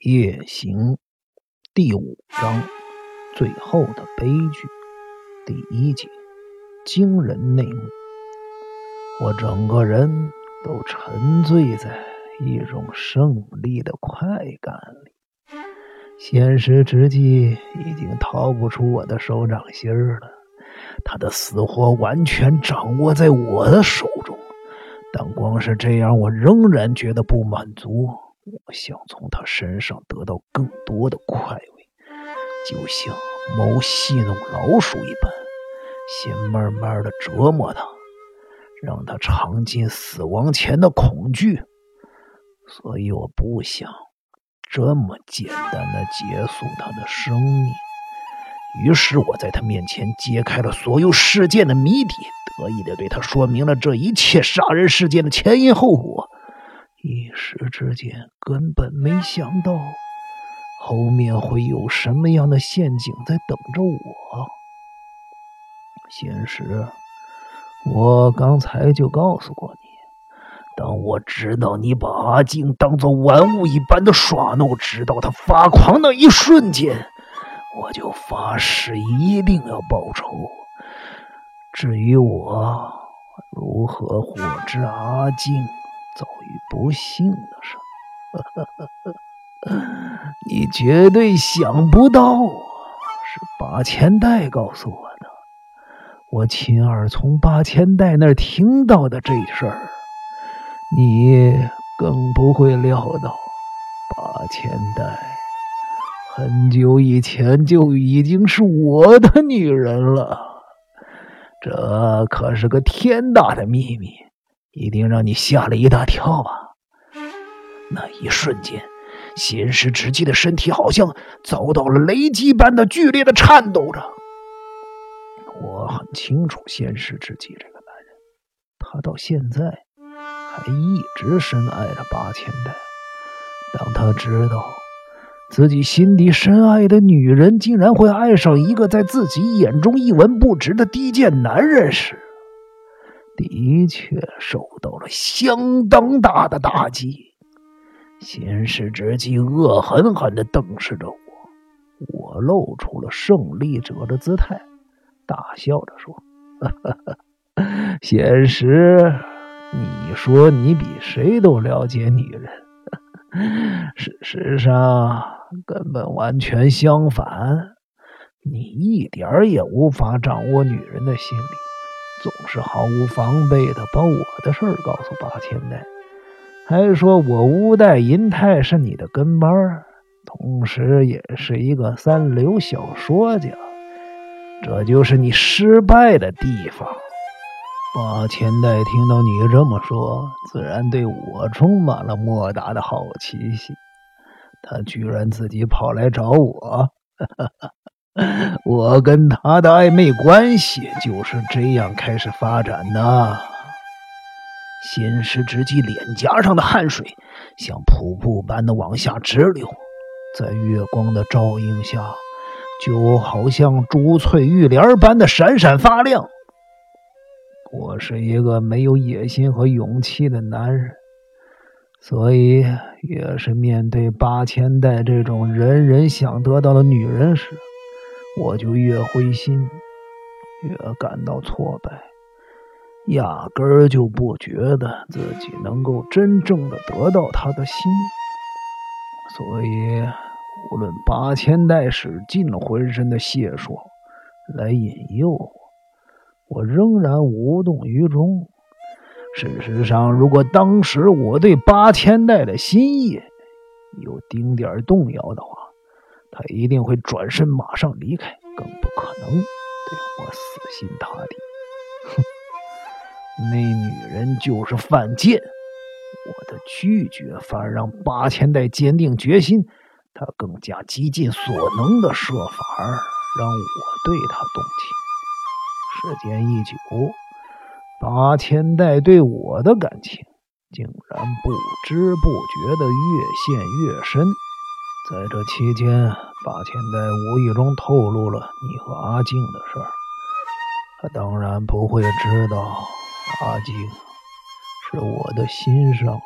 夜行第五章最后的悲剧第一节惊人内幕。我整个人都沉醉在一种胜利的快感里，现实之际已经逃不出我的手掌心了。他的死活完全掌握在我的手中，但光是这样，我仍然觉得不满足。我想从他身上得到更多的快慰，就像猫戏弄老鼠一般，先慢慢的折磨他，让他尝尽死亡前的恐惧。所以我不想这么简单的结束他的生命。于是我在他面前揭开了所有事件的谜底，得意的对他说明了这一切杀人事件的前因后果。一时之间，根本没想到后面会有什么样的陷阱在等着我。现实，我刚才就告诉过你，当我知道你把阿静当做玩物一般的耍弄，直到他发狂那一瞬间，我就发誓一定要报仇。至于我如何获知阿静，遭遇不幸的事，你绝对想不到是八千代告诉我的。我亲耳从八千代那儿听到的这事儿，你更不会料到，八千代很久以前就已经是我的女人了。这可是个天大的秘密。一定让你吓了一大跳吧！那一瞬间，仙石直纪的身体好像遭到了雷击般的剧烈的颤抖着。我很清楚仙石直纪这个男人，他到现在还一直深爱着八千代。当他知道自己心底深爱的女人竟然会爱上一个在自己眼中一文不值的低贱男人时，的确受到了相当大的打击。先是直接恶狠狠地瞪视着我，我露出了胜利者的姿态，大笑着说：“现实，你说你比谁都了解女人，事实上根本完全相反，你一点也无法掌握女人的心理。”总是毫无防备的把我的事儿告诉八千代，还说我乌代银泰是你的跟班儿同时也是一个三流小说家。这就是你失败的地方。八千代听到你这么说，自然对我充满了莫大的好奇心。他居然自己跑来找我。哈哈哈我跟他的暧昧关系就是这样开始发展的。仙师直击脸颊上的汗水像瀑布般的往下直流，在月光的照映下，就好像珠翠玉莲般的闪闪发亮。我是一个没有野心和勇气的男人，所以越是面对八千代这种人人想得到的女人时，我就越灰心，越感到挫败，压根儿就不觉得自己能够真正的得到他的心。所以，无论八千代使尽了浑身的解数来引诱我，我仍然无动于衷。事实上，如果当时我对八千代的心意有丁点动摇的话，他一定会转身，马上离开，更不可能对我死心塌地。哼，那女人就是犯贱。我的拒绝反而让八千代坚定决心，他更加极尽所能的设法让我对他动情。时间一久，八千代对我的感情竟然不知不觉的越陷越深。在这期间，八千代无意中透露了你和阿静的事儿。他当然不会知道，阿静是我的心上人。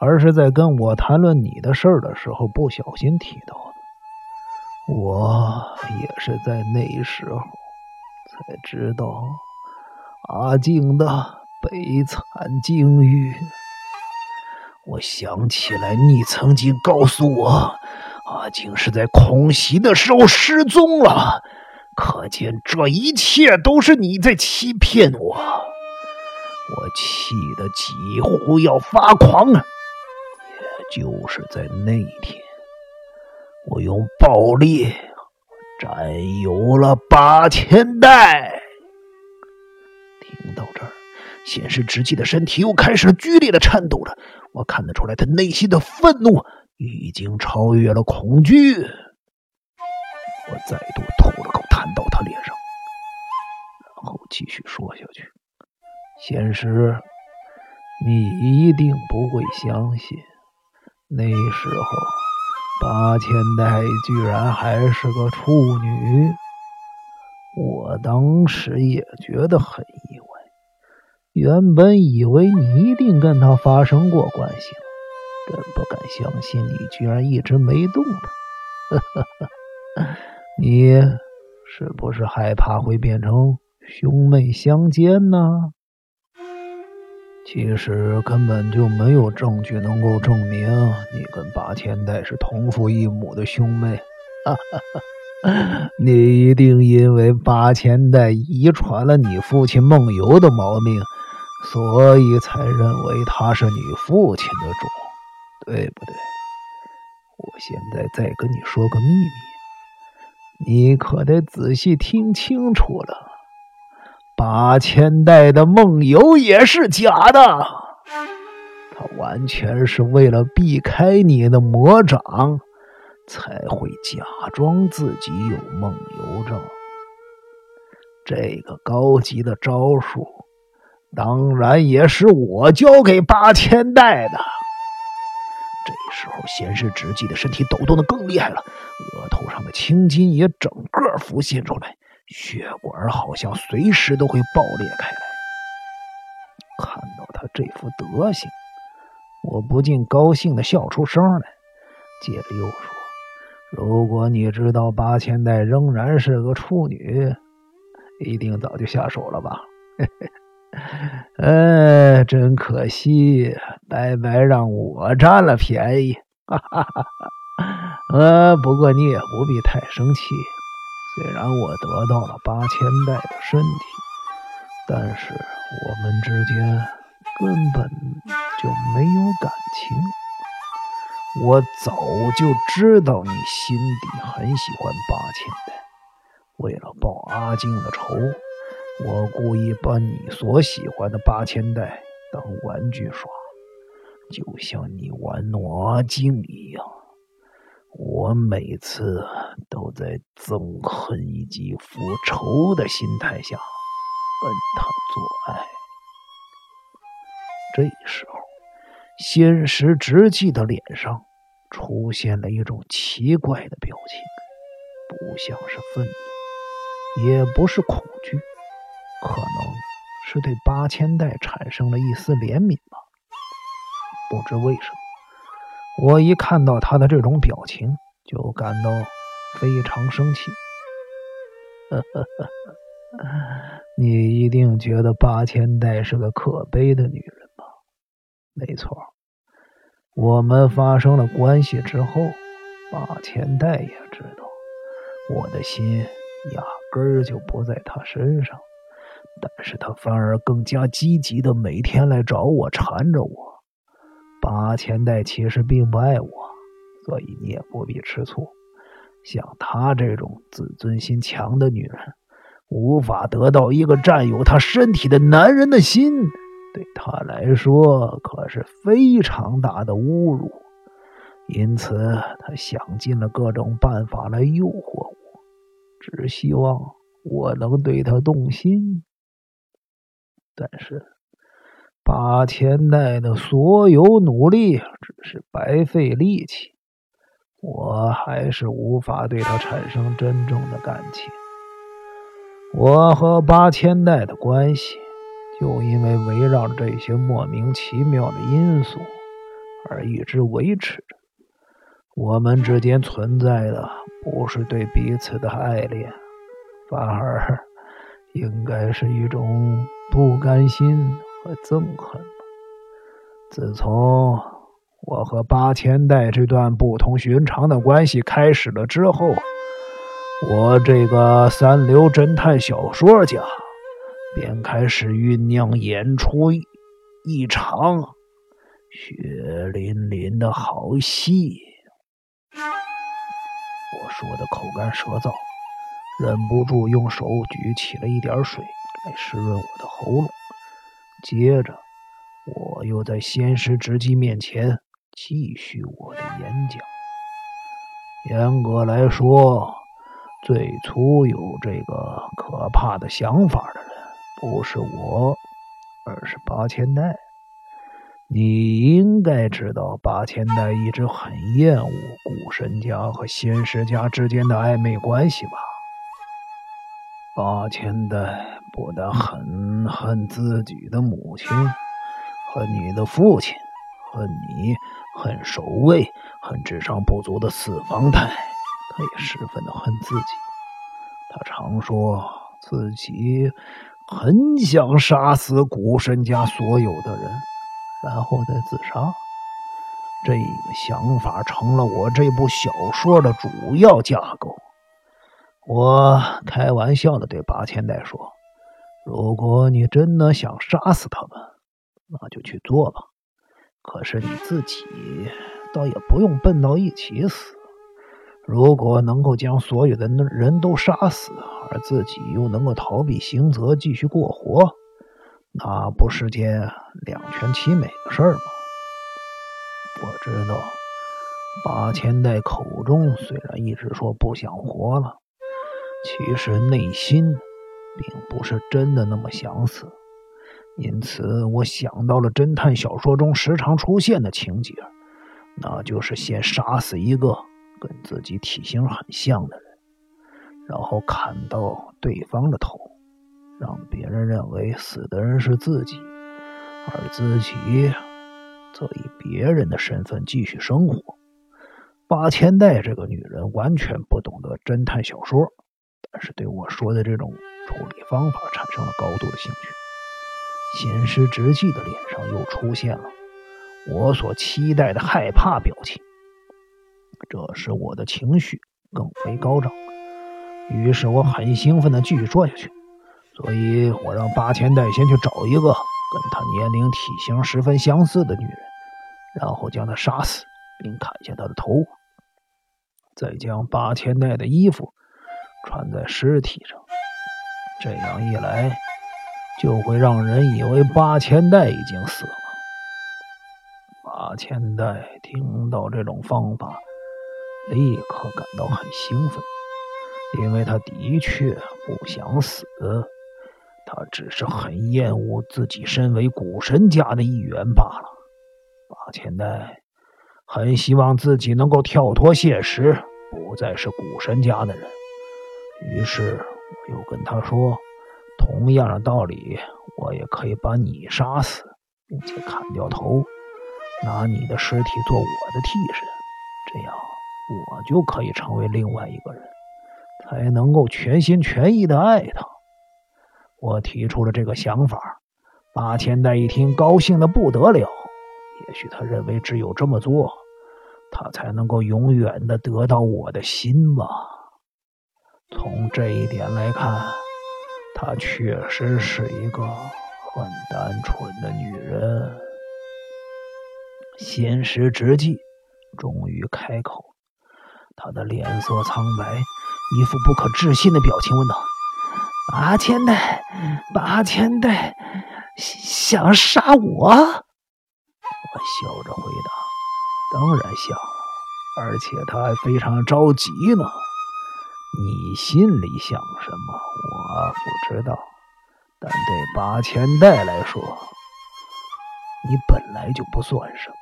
而是在跟我谈论你的事儿的时候不小心提到的。我也是在那时候才知道阿静的悲惨境遇。我想起来，你曾经告诉我，他竟是在空袭的时候失踪了。可见这一切都是你在欺骗我。我气得几乎要发狂了。也就是在那天，我用暴力占有了八千代。听到这儿，显示直击的身体又开始剧烈的颤抖了。我看得出来，他内心的愤怒已经超越了恐惧。我再度吐了口痰到他脸上，然后继续说下去。现实，你一定不会相信，那时候八千代居然还是个处女。我当时也觉得很意外。原本以为你一定跟他发生过关系，真不敢相信你居然一直没动他。你是不是害怕会变成兄妹相奸呢？其实根本就没有证据能够证明你跟八千代是同父异母的兄妹。你一定因为八千代遗传了你父亲梦游的毛病。所以才认为他是你父亲的种，对不对？我现在再跟你说个秘密，你可得仔细听清楚了。八千代的梦游也是假的，他完全是为了避开你的魔掌，才会假装自己有梦游症。这个高级的招数。当然也是我教给八千代的。这时候，先是直击的身体抖动的更厉害了，额头上的青筋也整个浮现出来，血管好像随时都会爆裂开来。看到他这副德行，我不禁高兴的笑出声来。接着又说：“如果你知道八千代仍然是个处女，一定早就下手了吧？”嘿 嘿哎，真可惜，白白让我占了便宜。哈哈哈哈呃，不过你也不必太生气。虽然我得到了八千代的身体，但是我们之间根本就没有感情。我早就知道你心底很喜欢八千代，为了报阿静的仇。我故意把你所喜欢的八千代当玩具耍，就像你玩诺镜一样。我每次都在憎恨以及复仇的心态下跟他做爱。这时候，仙石直纪的脸上出现了一种奇怪的表情，不像是愤怒，也不是恐惧。可能是对八千代产生了一丝怜悯吧。不知为什么，我一看到他的这种表情，就感到非常生气。你一定觉得八千代是个可悲的女人吧？没错，我们发生了关系之后，八千代也知道我的心压根儿就不在她身上。但是他反而更加积极的每天来找我缠着我。八千代其实并不爱我，所以你也不必吃醋。像她这种自尊心强的女人，无法得到一个占有她身体的男人的心，对她来说可是非常大的侮辱。因此，她想尽了各种办法来诱惑我，只希望我能对她动心。但是，八千代的所有努力只是白费力气，我还是无法对他产生真正的感情。我和八千代的关系，就因为围绕这些莫名其妙的因素而一直维持着。我们之间存在的不是对彼此的爱恋，反而应该是一种不甘心和憎恨自从我和八千代这段不同寻常的关系开始了之后，我这个三流侦探小说家便开始酝酿演出一场血淋淋的好戏。我说的口干舌燥，忍不住用手举起了一点水来湿润我的喉咙。接着，我又在仙师直击面前继续我的演讲。严格来说，最初有这个可怕的想法的人，不是我，而是八千代。你应该知道，八千代一直很厌恶古神家和仙师家之间的暧昧关系吧？八千代不但很恨自己的母亲，恨你的父亲，恨你，恨守卫，恨智商不足的四方太，他也十分的恨自己。他常说自己很想杀死古神家所有的人。然后再自杀，这个想法成了我这部小说的主要架构。我开玩笑的对八千代说：“如果你真的想杀死他们，那就去做吧。可是你自己倒也不用笨到一起死。如果能够将所有的人都杀死，而自己又能够逃避刑责，继续过活。”那不是件两全其美的事儿吗？我知道，八千代口中虽然一直说不想活了，其实内心并不是真的那么想死。因此，我想到了侦探小说中时常出现的情节，那就是先杀死一个跟自己体型很像的人，然后砍到对方的头。让别人认为死的人是自己，而自己则以别人的身份继续生活。八千代这个女人完全不懂得侦探小说，但是对我说的这种处理方法产生了高度的兴趣。仙师直纪的脸上又出现了我所期待的害怕表情，这使我的情绪更为高涨。于是我很兴奋的继续说下去。所以我让八千代先去找一个跟他年龄、体型十分相似的女人，然后将她杀死，并砍下她的头，再将八千代的衣服穿在尸体上。这样一来，就会让人以为八千代已经死了。八千代听到这种方法，立刻感到很兴奋，因为他的确不想死。他只是很厌恶自己身为古神家的一员罢了。八千代很希望自己能够跳脱现实，不再是古神家的人。于是我又跟他说：“同样的道理，我也可以把你杀死，并且砍掉头，拿你的尸体做我的替身，这样我就可以成为另外一个人，才能够全心全意的爱他。”我提出了这个想法，八千代一听，高兴的不得了。也许他认为，只有这么做，他才能够永远的得到我的心吧。从这一点来看，她确实是一个很单纯的女人。仙时之际，终于开口，他的脸色苍白，一副不可置信的表情，问道。八千代，八千代想杀我？我笑着回答：“当然想，而且他还非常着急呢。你心里想什么，我不知道，但对八千代来说，你本来就不算什么。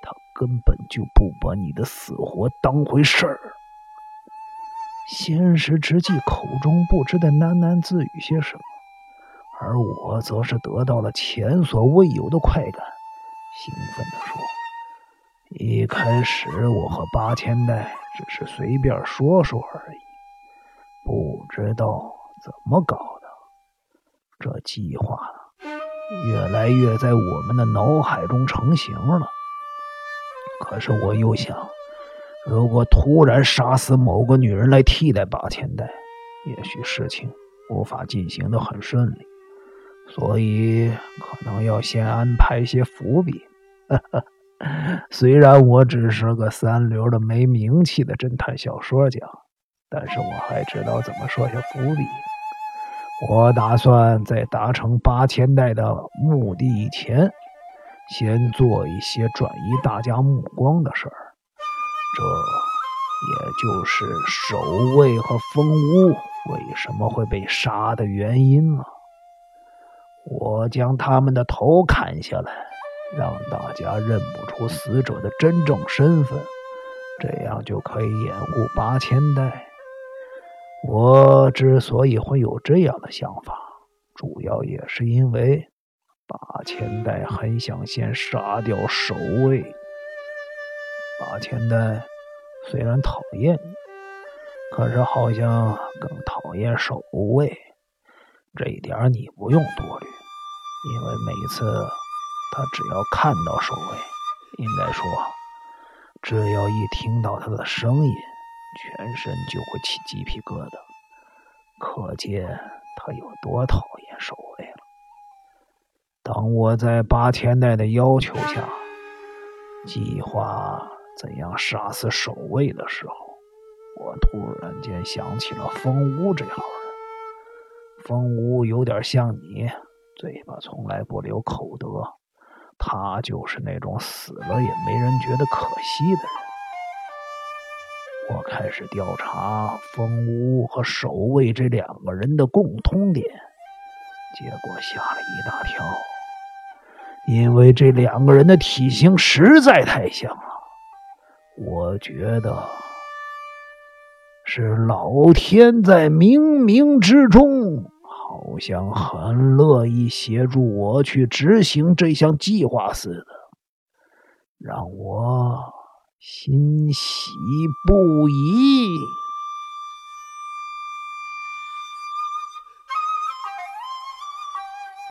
他根本就不把你的死活当回事儿。”仙石之际，口中不知在喃喃自语些什么，而我则是得到了前所未有的快感，兴奋地说：“一开始我和八千代只是随便说说而已，不知道怎么搞的，这计划越来越在我们的脑海中成型了。可是我又想，如果突然杀死某个女人来替代八千代，也许事情无法进行的很顺利。所以可能要先安排些伏笔。虽然我只是个三流的没名气的侦探小说家，但是我还知道怎么说下伏笔。我打算在达成八千代的目的以前，先做一些转移大家目光的事儿。这也就是守卫和风屋为什么会被杀的原因了。我将他们的头砍下来，让大家认不出死者的真正身份，这样就可以掩护八千代。我之所以会有这样的想法，主要也是因为八千代很想先杀掉守卫。八千代虽然讨厌你，可是好像更讨厌守卫，这一点你不用多虑。因为每次他只要看到守卫，应该说，只要一听到他的声音，全身就会起鸡皮疙瘩，可见他有多讨厌守卫了。当我在八千代的要求下，计划怎样杀死守卫的时候，我突然间想起了风屋这号人。风屋有点像你。嘴巴从来不留口德，他就是那种死了也没人觉得可惜的人。我开始调查风屋和守卫这两个人的共通点，结果吓了一大跳，因为这两个人的体型实在太像了。我觉得是老天在冥冥之中。好像很乐意协助我去执行这项计划似的，让我欣喜不已。